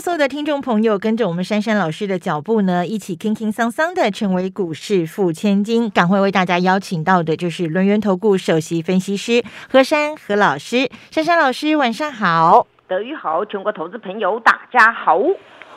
所有的听众朋友跟着我们珊珊老师的脚步呢，一起轻轻桑桑的成为股市富千金。赶快为大家邀请到的就是轮源投顾首席分析师何珊何老师，珊珊老师晚上好，德语好，全国投资朋友大家好。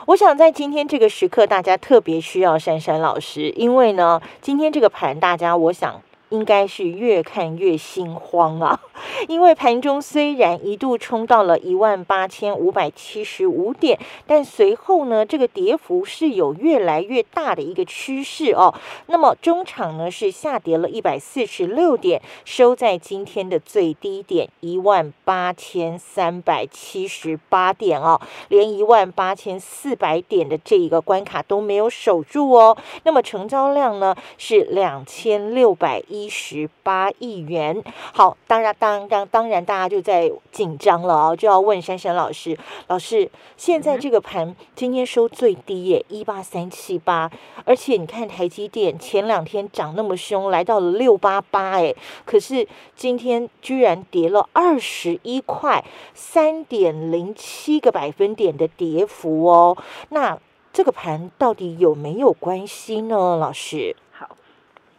我想在今天这个时刻，大家特别需要珊珊老师，因为呢，今天这个盘，大家我想。应该是越看越心慌啊！因为盘中虽然一度冲到了一万八千五百七十五点，但随后呢，这个跌幅是有越来越大的一个趋势哦。那么中场呢是下跌了一百四十六点，收在今天的最低点一万八千三百七十八点哦，连一万八千四百点的这一个关卡都没有守住哦。那么成交量呢是两千六百一。一十八亿元，好，当然，当当当然，大家就在紧张了啊，就要问珊珊老师，老师，现在这个盘今天收最低耶，一八三七八，而且你看台积电前两天涨那么凶，来到了六八八，哎，可是今天居然跌了二十一块，三点零七个百分点的跌幅哦，那这个盘到底有没有关系呢，老师？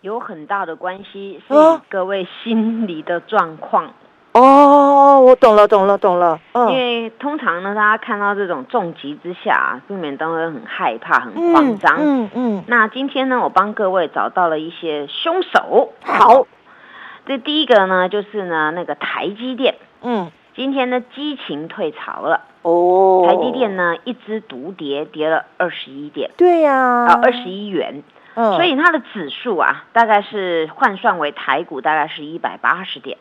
有很大的关系，是各位心理的状况。哦，我懂了，懂了，懂了。嗯，因为通常呢，大家看到这种重疾之下，不免都会很害怕、很慌张。嗯嗯。那今天呢，我帮各位找到了一些凶手。好，这第一个呢，就是呢，那个台积电。嗯。今天呢，激情退潮了。哦。台积电呢，一枝独跌，跌了二十一点。对呀。啊，二十一元。所以它的指数啊，大概是换算为台股，大概是一百八十点。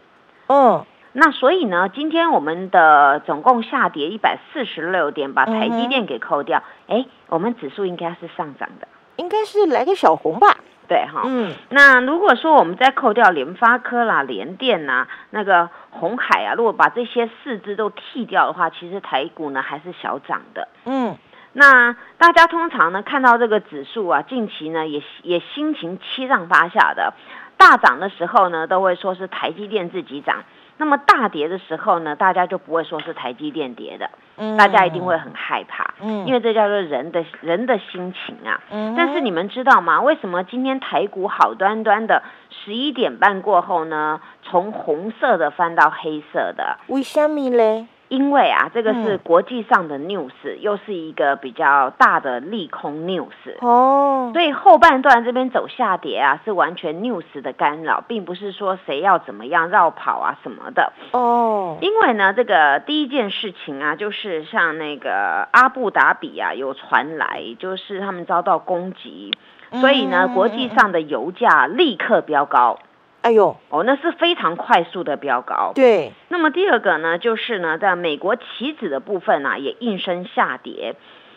嗯，那所以呢，今天我们的总共下跌一百四十六点，把台积电给扣掉，哎，我们指数应该是上涨的，应该是来个小红吧？对哈。嗯，那如果说我们再扣掉联发科啦、联电呐、那个红海啊，如果把这些四只都剔掉的话，其实台股呢还是小涨的。嗯。那大家通常呢看到这个指数啊，近期呢也也心情七上八下的，大涨的时候呢都会说是台积电自己涨，那么大跌的时候呢，大家就不会说是台积电跌的，嗯，大家一定会很害怕，嗯，因为这叫做人的人的心情啊，嗯，但是你们知道吗？为什么今天台股好端端的十一点半过后呢，从红色的翻到黑色的？为什么嘞？因为啊，这个是国际上的 news，又是一个比较大的利空 news 哦，所以后半段这边走下跌啊，是完全 news 的干扰，并不是说谁要怎么样绕跑啊什么的。哦。因为呢，这个第一件事情啊，就是像那个阿布达比啊，有传来就是他们遭到攻击，所以呢，国际上的油价立刻飙高。哎呦，哦，那是非常快速的飙高。对，那么第二个呢，就是呢，在美国期指的部分呢，也应声下跌。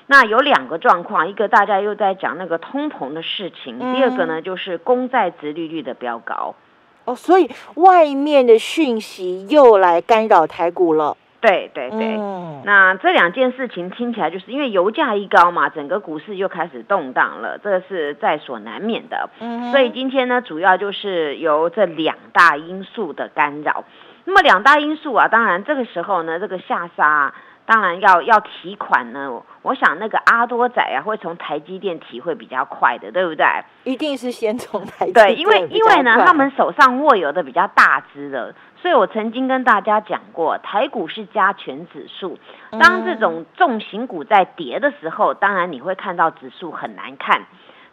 那有两个状况，一个大家又在讲那个通膨的事情，第二个呢，就是公债值利率的飙高。哦，所以外面的讯息又来干扰台股了。对对对，那这两件事情听起来就是因为油价一高嘛，整个股市又开始动荡了，这个是在所难免的。嗯，所以今天呢，主要就是由这两大因素的干扰。那么两大因素啊，当然这个时候呢，这个下杀。当然要要提款呢，我想那个阿多仔啊会从台积电提会比较快的，对不对？一定是先从台对，因为因为呢，他们手上握有的比较大只的，所以我曾经跟大家讲过，台股是加权指数，当这种重型股在跌的时候，当然你会看到指数很难看，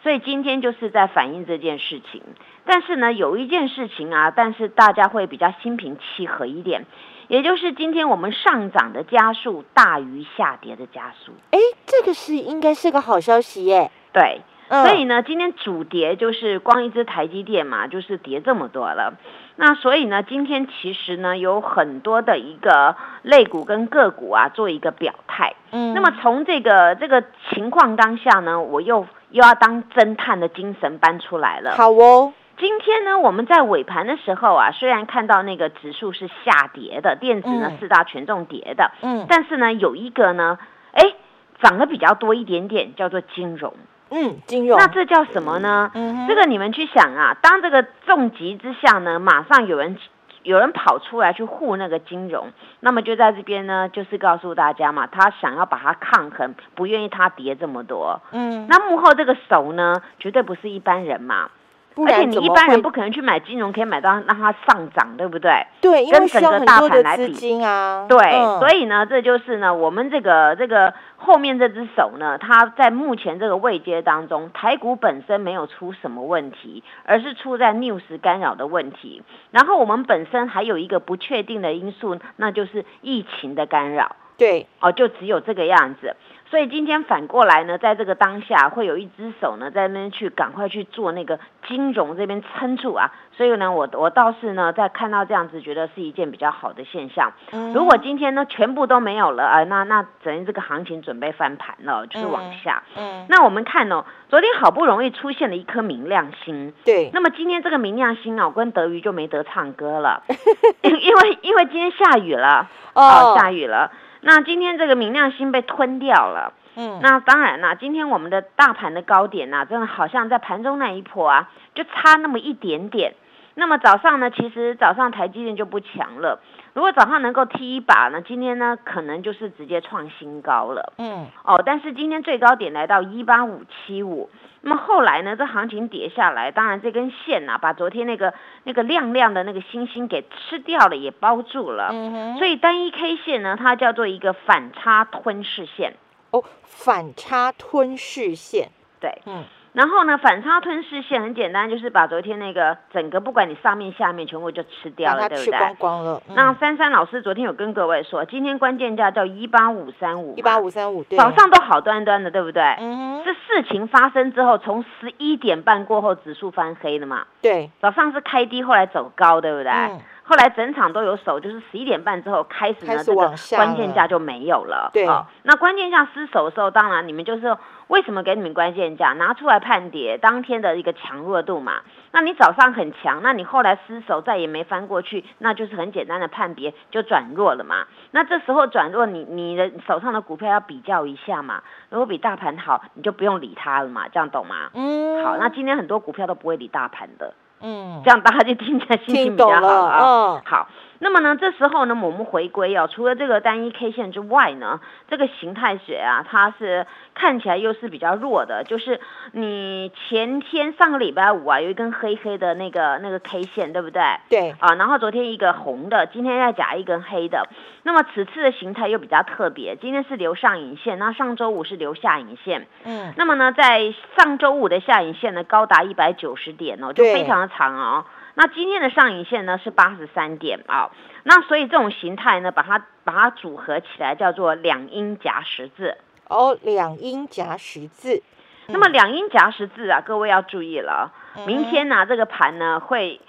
所以今天就是在反映这件事情。但是呢，有一件事情啊，但是大家会比较心平气和一点。也就是今天我们上涨的加速大于下跌的加速，哎，这个是应该是个好消息耶。对，所以呢，今天主跌就是光一只台积电嘛，就是跌这么多了。那所以呢，今天其实呢有很多的一个类股跟个股啊做一个表态。嗯，那么从这个这个情况当下呢，我又又要当侦探的精神搬出来了。好哦。今天呢，我们在尾盘的时候啊，虽然看到那个指数是下跌的，电子呢四大权重跌的，嗯，但是呢，有一个呢，哎，涨得比较多一点点，叫做金融，嗯，金融，那这叫什么呢？嗯，这个你们去想啊，当这个重疾之下呢，马上有人有人跑出来去护那个金融，那么就在这边呢，就是告诉大家嘛，他想要把它抗衡，不愿意它跌这么多，嗯，那幕后这个手呢，绝对不是一般人嘛。而且你一般人不可能去买金融，可以买到让它上涨，对不对？对，跟整个大盘来比啊。对，所以呢，这就是呢，我们这个这个后面这只手呢，它在目前这个位阶当中，台股本身没有出什么问题，而是出在 news 干扰的问题。然后我们本身还有一个不确定的因素，那就是疫情的干扰。对，哦，就只有这个样子。所以今天反过来呢，在这个当下，会有一只手呢，在那边去赶快去做那个金融这边撑住啊。所以呢，我我倒是呢，在看到这样子，觉得是一件比较好的现象。如果今天呢，全部都没有了啊，那那等于这个行情准备翻盘了，就是往下。嗯。那我们看哦，昨天好不容易出现了一颗明亮星。对。那么今天这个明亮星啊，我跟德瑜就没得唱歌了，因为因为今天下雨了，哦，下雨了。那今天这个明亮星被吞掉了，嗯，那当然啦，今天我们的大盘的高点呐，真的好像在盘中那一波啊，就差那么一点点。那么早上呢，其实早上台积电就不强了。如果早上能够踢一把呢，今天呢可能就是直接创新高了。嗯，哦，但是今天最高点来到一八五七五，那么后来呢，这行情跌下来，当然这根线呐，把昨天那个那个亮亮的那个星星给吃掉了，也包住了。所以单一 K 线呢，它叫做一个反差吞噬线。哦，反差吞噬线，对，嗯。然后呢，反差吞噬线很简单，就是把昨天那个整个不管你上面下面全部就吃掉了，对不对？吃光光了。那珊珊老师昨天有跟各位说，今天关键价叫一八五三五，一八五三五，早上都好端端的，对不对？嗯。是事情发生之后，从十一点半过后指数翻黑的嘛？对。早上是开低，后来走高，对不对？嗯。后来整场都有守，就是十一点半之后开始呢，这个关键价就没有了。对。那关键价失守的时候，当然你们就是。为什么给你们关键价拿出来判跌当天的一个强弱度嘛？那你早上很强，那你后来失守再也没翻过去，那就是很简单的判别就转弱了嘛。那这时候转弱，你你的手上的股票要比较一下嘛。如果比大盘好，你就不用理它了嘛，这样懂吗？嗯。好，那今天很多股票都不会理大盘的。嗯。这样大家就听起来心情比较好啊。嗯。好。那么呢，这时候呢，我们回归哦，除了这个单一 K 线之外呢，这个形态学啊，它是看起来又是比较弱的，就是你前天上个礼拜五啊，有一根黑黑的那个那个 K 线，对不对？对。啊，然后昨天一个红的，今天再夹一根黑的，那么此次的形态又比较特别，今天是留上影线，那上周五是留下影线。嗯。那么呢，在上周五的下影线呢，高达一百九十点哦，就非常的长哦。那今天的上影线呢是八十三点啊，那所以这种形态呢，把它把它组合起来叫做两阴夹十字哦，两阴夹十字。那么两阴夹十字啊，各位要注意了，明天呢这个盘呢会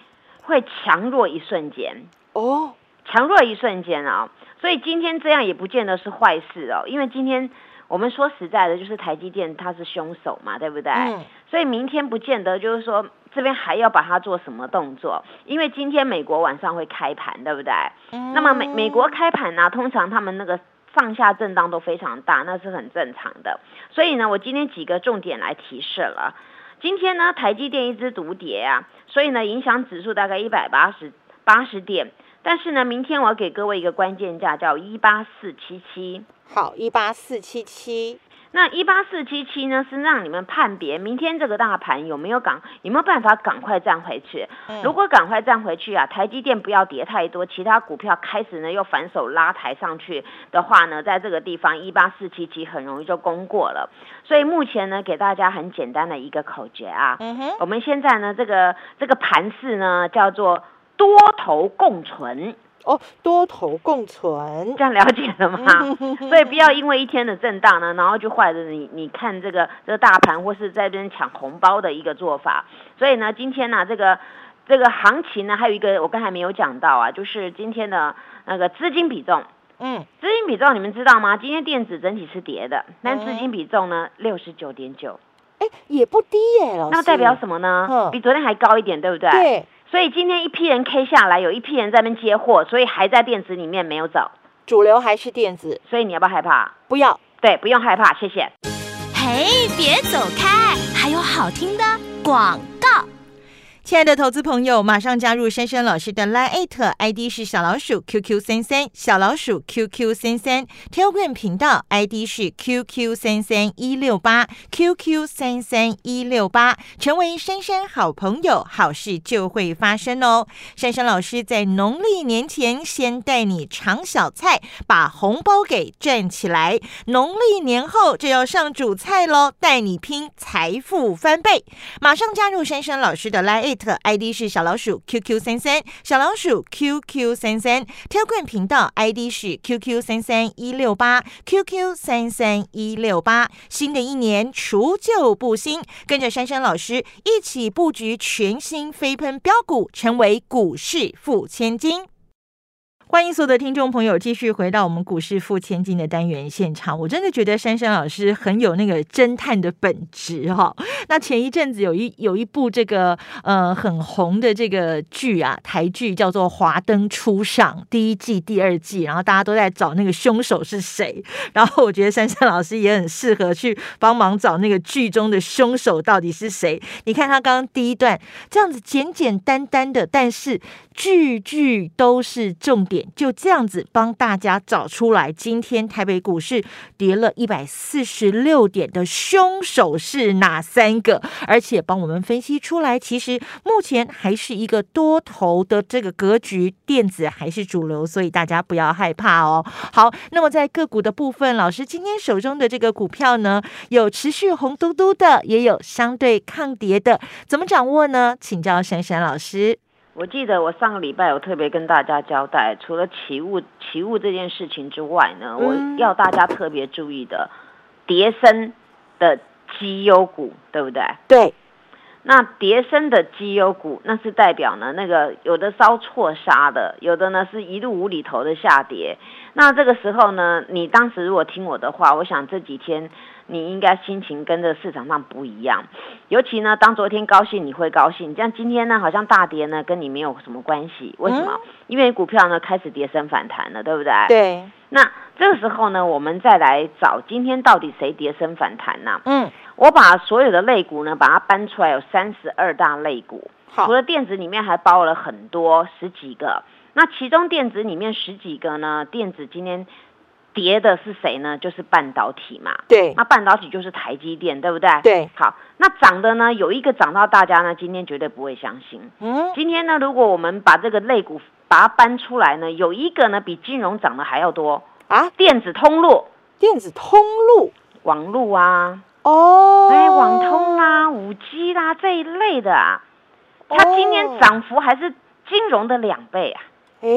会强弱一瞬间哦，强弱一瞬间啊，所以今天这样也不见得是坏事哦，因为今天我们说实在的，就是台积电它是凶手嘛，对不对？嗯。所以明天不见得就是说。这边还要把它做什么动作？因为今天美国晚上会开盘，对不对？嗯。那么美美国开盘呢，通常他们那个上下震荡都非常大，那是很正常的。所以呢，我今天几个重点来提示了。今天呢，台积电一只独跌啊，所以呢，影响指数大概一百八十八十点。但是呢，明天我要给各位一个关键价，叫一八四七七。好，一八四七七。那一八四七七呢，是让你们判别明天这个大盘有没有赶，有没有办法赶快站回去。如果赶快站回去啊，台积电不要跌太多，其他股票开始呢又反手拉抬上去的话呢，在这个地方一八四七七很容易就攻过了。所以目前呢，给大家很简单的一个口诀啊，我们现在呢这个这个盘势呢叫做多头共存。哦，多头共存，这样了解了吗？所以不要因为一天的震荡呢，然后就坏了你你看这个这个大盘或是在这边抢红包的一个做法。所以呢，今天呢，这个这个行情呢，还有一个我刚才没有讲到啊，就是今天的那个资金比重。嗯，资金比重你们知道吗？今天电子整体是跌的，但资金比重呢六十九点九。哎，哎，也不低耶，老师。那代表什么呢？比昨天还高一点，对不对？对。所以今天一批人 K 下来，有一批人在那边接货，所以还在电子里面没有走。主流还是电子，所以你要不要害怕？不要。对，不用害怕，谢谢。嘿，别走开，还有好听的广告。亲爱的投资朋友，马上加入珊珊老师的 Line ID 是小老鼠 QQ 三三，小老鼠 QQ 三三，Telegram 频道 ID 是 QQ 三三一六八 QQ 三三一六八，成为珊珊好朋友，好事就会发生哦。珊珊老师在农历年前先带你尝小菜，把红包给赚起来，农历年后就要上主菜喽，带你拼财富翻倍。马上加入珊珊老师的 Line。特 ID 是小老鼠 QQ 三三，小老鼠 QQ 三三挑冠频道 ID 是 QQ 三三一六八，QQ 三三一六八。新的一年除旧布新，跟着珊珊老师一起布局全新飞喷标股，成为股市富千金。欢迎所有的听众朋友继续回到我们股市付千金的单元现场。我真的觉得珊珊老师很有那个侦探的本质哈。那前一阵子有一有一部这个呃很红的这个剧啊，台剧叫做《华灯初上》第一季、第二季，然后大家都在找那个凶手是谁。然后我觉得珊珊老师也很适合去帮忙找那个剧中的凶手到底是谁。你看他刚刚第一段这样子简简单单的，但是句句都是重点。就这样子帮大家找出来，今天台北股市跌了一百四十六点的凶手是哪三个？而且帮我们分析出来，其实目前还是一个多头的这个格局，电子还是主流，所以大家不要害怕哦。好，那么在个股的部分，老师今天手中的这个股票呢，有持续红嘟嘟的，也有相对抗跌的，怎么掌握呢？请教珊珊老师。我记得我上个礼拜有特别跟大家交代，除了起雾起雾这件事情之外呢，我要大家特别注意的，叠升的绩优股，对不对？对。那叠升的绩优股，那是代表呢，那个有的遭错杀的，有的呢是一路无厘头的下跌。那这个时候呢，你当时如果听我的话，我想这几天。你应该心情跟这市场上不一样，尤其呢，当昨天高兴你会高兴，像今天呢好像大跌呢，跟你没有什么关系。为什么？因为股票呢开始跌升反弹了，对不对？对。那这个时候呢，我们再来找今天到底谁跌升反弹呢？嗯，我把所有的类股呢把它搬出来，有三十二大类股，除了电子里面还包了很多十几个。那其中电子里面十几个呢，电子今天。跌的是谁呢？就是半导体嘛。对，那半导体就是台积电，对不对？对。好，那涨的呢，有一个涨到大家呢，今天绝对不会相信。嗯。今天呢，如果我们把这个类股把它搬出来呢，有一个呢比金融涨的还要多啊！电子通路，电子通路，网路啊，哦，哎，网通啦，五 G 啦这一类的啊，它今天涨幅还是金融的两倍啊。哎。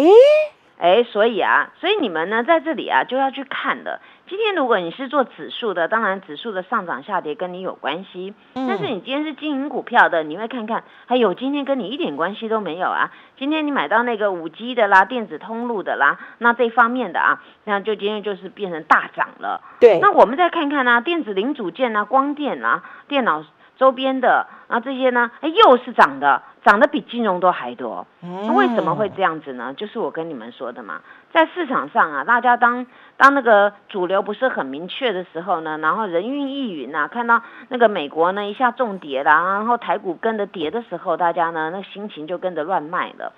哎，所以啊，所以你们呢在这里啊就要去看的。今天如果你是做指数的，当然指数的上涨下跌跟你有关系。但是你今天是经营股票的，你会看看，哎呦今天跟你一点关系都没有啊。今天你买到那个五 G 的啦，电子通路的啦，那这方面的啊，那就今天就是变成大涨了。对。那我们再看看呢，电子零组件啊，光电啊，电脑周边的啊这些呢，哎又是涨的。涨得比金融都还多，那为什么会这样子呢？就是我跟你们说的嘛，在市场上啊，大家当当那个主流不是很明确的时候呢，然后人云亦云啊，看到那个美国呢一下重跌啦，然后台股跟着跌的时候，大家呢那心情就跟着乱卖了。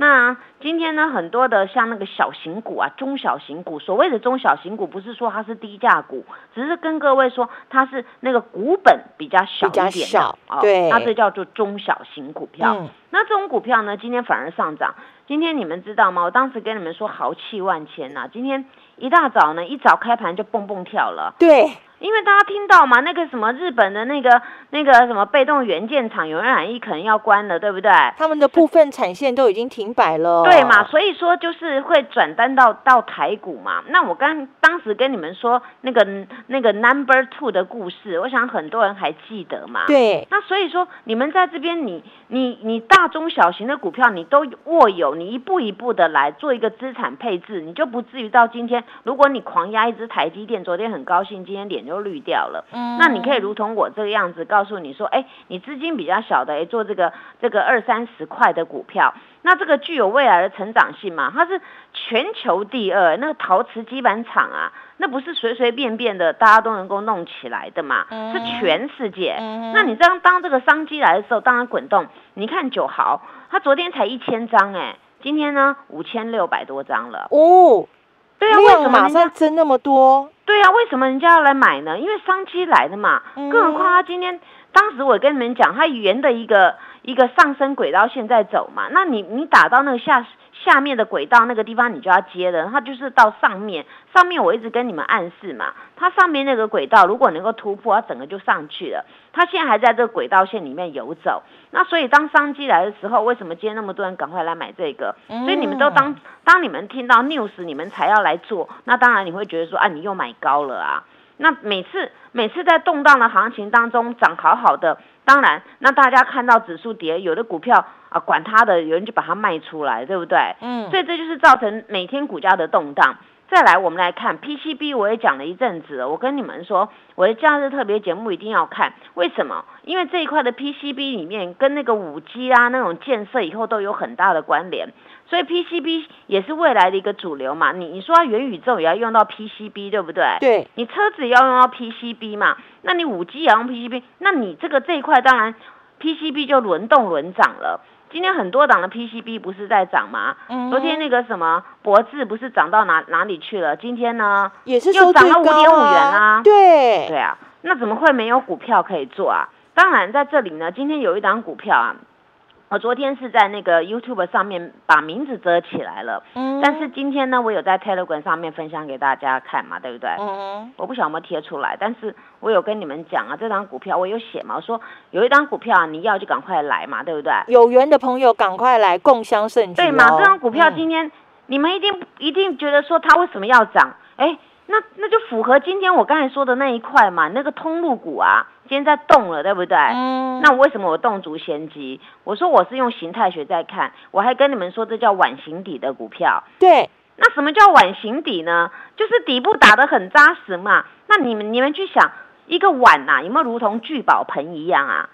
那今天呢，很多的像那个小型股啊，中小型股，所谓的中小型股，不是说它是低价股，只是跟各位说它是那个股本比较小一点的，对，那这叫做中小型股票。那这种股票呢，今天反而上涨。今天你们知道吗？我当时跟你们说豪气万千呐，今天一大早呢，一早开盘就蹦蹦跳了。对。因为大家听到嘛，那个什么日本的那个那个什么被动元件厂有人染疫，可能要关了，对不对？他们的部分产线都已经停摆了。对嘛，所以说就是会转单到到台股嘛。那我刚当时跟你们说那个那个 number two 的故事，我想很多人还记得嘛。对。那所以说你们在这边，你你你大中小型的股票你都握有，你一步一步的来做一个资产配置，你就不至于到今天，如果你狂压一只台积电，昨天很高兴，今天脸。就绿掉了。嗯，那你可以如同我这个样子，告诉你说，哎，你资金比较小的，哎，做这个这个二三十块的股票，那这个具有未来的成长性嘛？它是全球第二，那个陶瓷基板厂啊，那不是随随便便的大家都能够弄起来的嘛？是全世界。那你这样当这个商机来的时候，当然滚动。你看九豪，它昨天才一千张，哎。今天呢，五千六百多张了哦。对啊，为什么马上增那么多？对啊，为什么人家要来买呢？因为商机来的嘛。更何况他今天，当时我跟你们讲，他沿的一个一个上升轨道线在走嘛。那你你打到那个下。下面的轨道那个地方你就要接了，它就是到上面，上面我一直跟你们暗示嘛，它上面那个轨道如果能够突破，它整个就上去了。它现在还在这个轨道线里面游走，那所以当商机来的时候，为什么今天那么多人赶快来买这个？所以你们都当当你们听到 news，你们才要来做，那当然你会觉得说啊，你又买高了啊。那每次每次在动荡的行情当中涨好好的，当然那大家看到指数跌，有的股票。啊，管它的，有人就把它卖出来，对不对？嗯，所以这就是造成每天股价的动荡。再来，我们来看 PCB，我也讲了一阵子了。我跟你们说，我的假日特别节目一定要看，为什么？因为这一块的 PCB 里面跟那个五 G 啊那种建设以后都有很大的关联，所以 PCB 也是未来的一个主流嘛。你你说元宇宙也要用到 PCB，对不对？对。你车子也要用到 PCB 嘛？那你五 G 也要用 PCB，那你这个这一块当然 PCB 就轮动轮涨了。今天很多档的 PCB 不是在涨吗？昨天那个什么博智不是涨到哪哪里去了？今天呢也是又涨了五点五元啊！对对啊，那怎么会没有股票可以做啊？当然在这里呢，今天有一档股票啊。我昨天是在那个 YouTube 上面把名字遮起来了，嗯，但是今天呢，我有在 Telegram 上面分享给大家看嘛，对不对？嗯，我不晓得有没有贴出来，但是我有跟你们讲啊，这张股票我有写嘛，我说有一张股票你要就赶快来嘛，对不对？有缘的朋友赶快来共襄盛举对嘛，这张股票今天你们一定一定觉得说它为什么要涨？哎。那那就符合今天我刚才说的那一块嘛，那个通路股啊，今天在动了，对不对？嗯。那为什么我动足先机？我说我是用形态学在看，我还跟你们说这叫碗形底的股票。对。那什么叫碗形底呢？就是底部打得很扎实嘛。那你们你们去想，一个碗呐，有没有如同聚宝盆一样啊？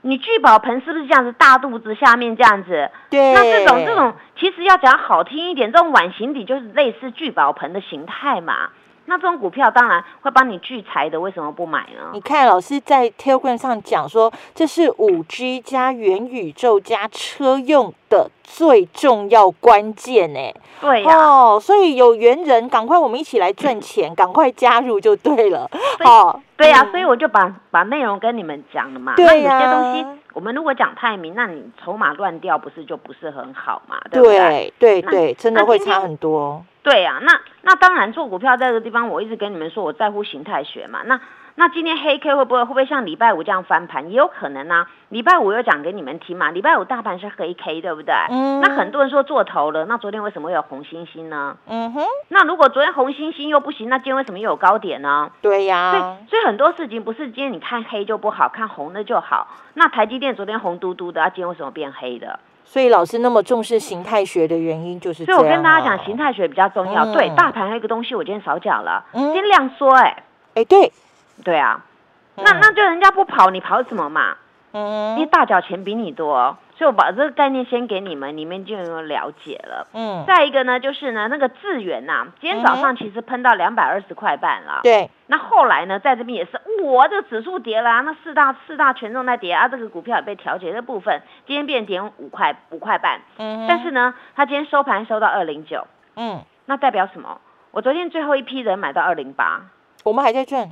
你聚宝盆是不是这样子大肚子下面这样子？对。那这种这种其实要讲好听一点，这种碗形底就是类似聚宝盆的形态嘛。那这种股票当然会帮你聚财的，为什么不买呢？你看老师在 Telegram 上讲说，这是五 G 加元宇宙加车用的最重要关键呢。对哦，所以有缘人赶快我们一起来赚钱，赶快加入就对了。哦，对呀，所以我就把把内容跟你们讲了嘛。对呀，有些东西我们如果讲太明，那你筹码乱掉，不是就不是很好嘛？对不对？对对，真的会差很多。对呀，那那当然做股票在这个地方，我一直跟你们说，我在乎形态学嘛。那那今天黑 K 会不会会不会像礼拜五这样翻盘？也有可能啊。礼拜五有讲给你们听嘛，礼拜五大盘是黑 K，对不对？嗯。那很多人说做头了，那昨天为什么会有红星星呢？嗯哼。那如果昨天红星星又不行，那今天为什么又有高点呢？对呀。所以所以很多事情不是今天你看黑就不好看红的就好。那台积电昨天红嘟嘟的，今天为什么变黑的？所以老师那么重视形态学的原因就是所以我跟大家讲，形态学比较重要。对，大盘还有一个东西，我今天少讲了，今天量缩，哎，哎，对，对啊，那那就人家不跑，你跑什么嘛？嗯，因为大脚钱比你多。所以我把这个概念先给你们，你们就有了解了。嗯，再一个呢，就是呢，那个智源呐，今天早上其实喷到两百二十块半了。对。那后来呢，在这边也是，我这个指数跌了，那四大四大权重在跌啊，这个股票也被调节的部分，今天变点五块五块半。嗯。但是呢，它今天收盘收到二零九。嗯。那代表什么？我昨天最后一批人买到二零八，我们还在赚。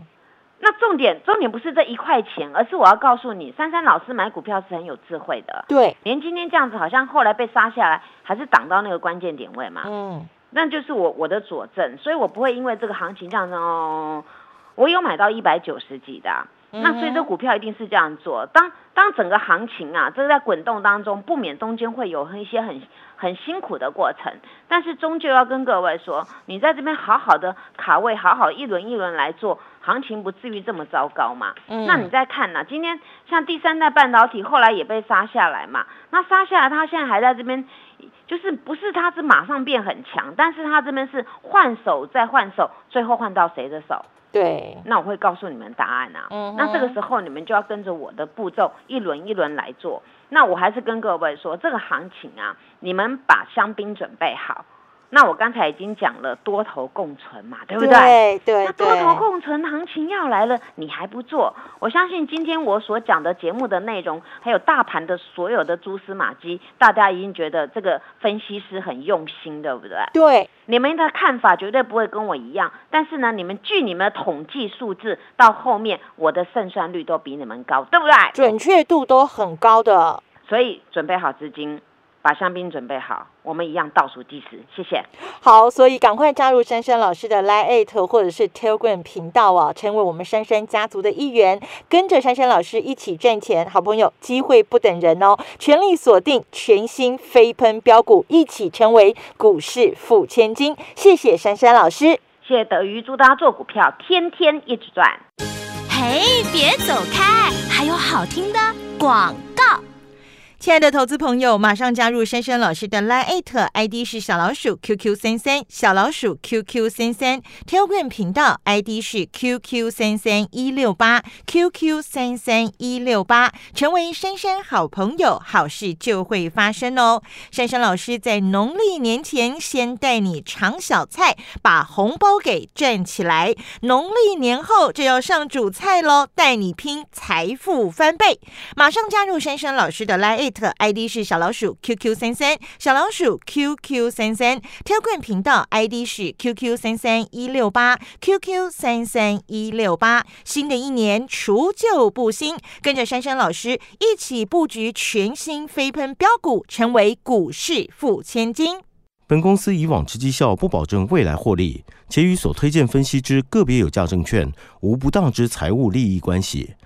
那重点重点不是这一块钱，而是我要告诉你，珊珊老师买股票是很有智慧的。对，连今天这样子，好像后来被杀下来，还是挡到那个关键点位嘛。嗯，那就是我我的佐证，所以我不会因为这个行情这样子哦，我有买到一百九十几的。那所以这股票一定是这样做。当当整个行情啊，这个在滚动当中，不免中间会有一些很很辛苦的过程，但是终究要跟各位说，你在这边好好的卡位，好好一轮一轮来做，行情不至于这么糟糕嘛。嗯。那你再看呢？今天像第三代半导体后来也被杀下来嘛，那杀下来它现在还在这边，就是不是它是马上变很强，但是它这边是换手再换手，最后换到谁的手？对，那我会告诉你们答案啊。嗯，那这个时候你们就要跟着我的步骤，一轮一轮来做。那我还是跟各位说，这个行情啊，你们把香槟准备好。那我刚才已经讲了多头共存嘛，对不对？对对。那多头共存行情要来了，你还不做？我相信今天我所讲的节目的内容，还有大盘的所有的蛛丝马迹，大家已经觉得这个分析师很用心，对不对？对。你们的看法绝对不会跟我一样，但是呢，你们据你们的统计数字，到后面我的胜算率都比你们高，对不对？准确度都很高的，所以准备好资金。把香槟准备好，我们一样倒数计时。谢谢。好，所以赶快加入珊珊老师的 Line 或者是 Telegram 频道啊，成为我们珊珊家族的一员，跟着珊珊老师一起赚钱。好朋友，机会不等人哦，全力锁定全新飞喷标股，一起成为股市富千金。谢谢珊珊老师，谢谢德瑜，祝大家做股票天天一直赚。嘿，别走开，还有好听的广告。亲爱的投资朋友，马上加入珊珊老师的 Line ID 是小老鼠 QQ 三三，小老鼠 QQ 三三，Telegram 频道 ID 是 QQ 三三一六八 QQ 三三一六八，成为珊珊好朋友，好事就会发生哦。珊珊老师在农历年前先带你尝小菜，把红包给赚起来，农历年后就要上主菜喽，带你拼财富翻倍。马上加入珊珊老师的 Line。ID 是小老鼠 QQ 三三，小老鼠 QQ 三三，Telegram 频道 ID 是 QQ 三三一六八 QQ 三三一六八。新的一年除旧布新，跟着珊珊老师一起布局全新飞喷标股，成为股市富千金。本公司以往之绩效不保证未来获利，且与所推荐分析之个别有价证券无不当之财务利益关系。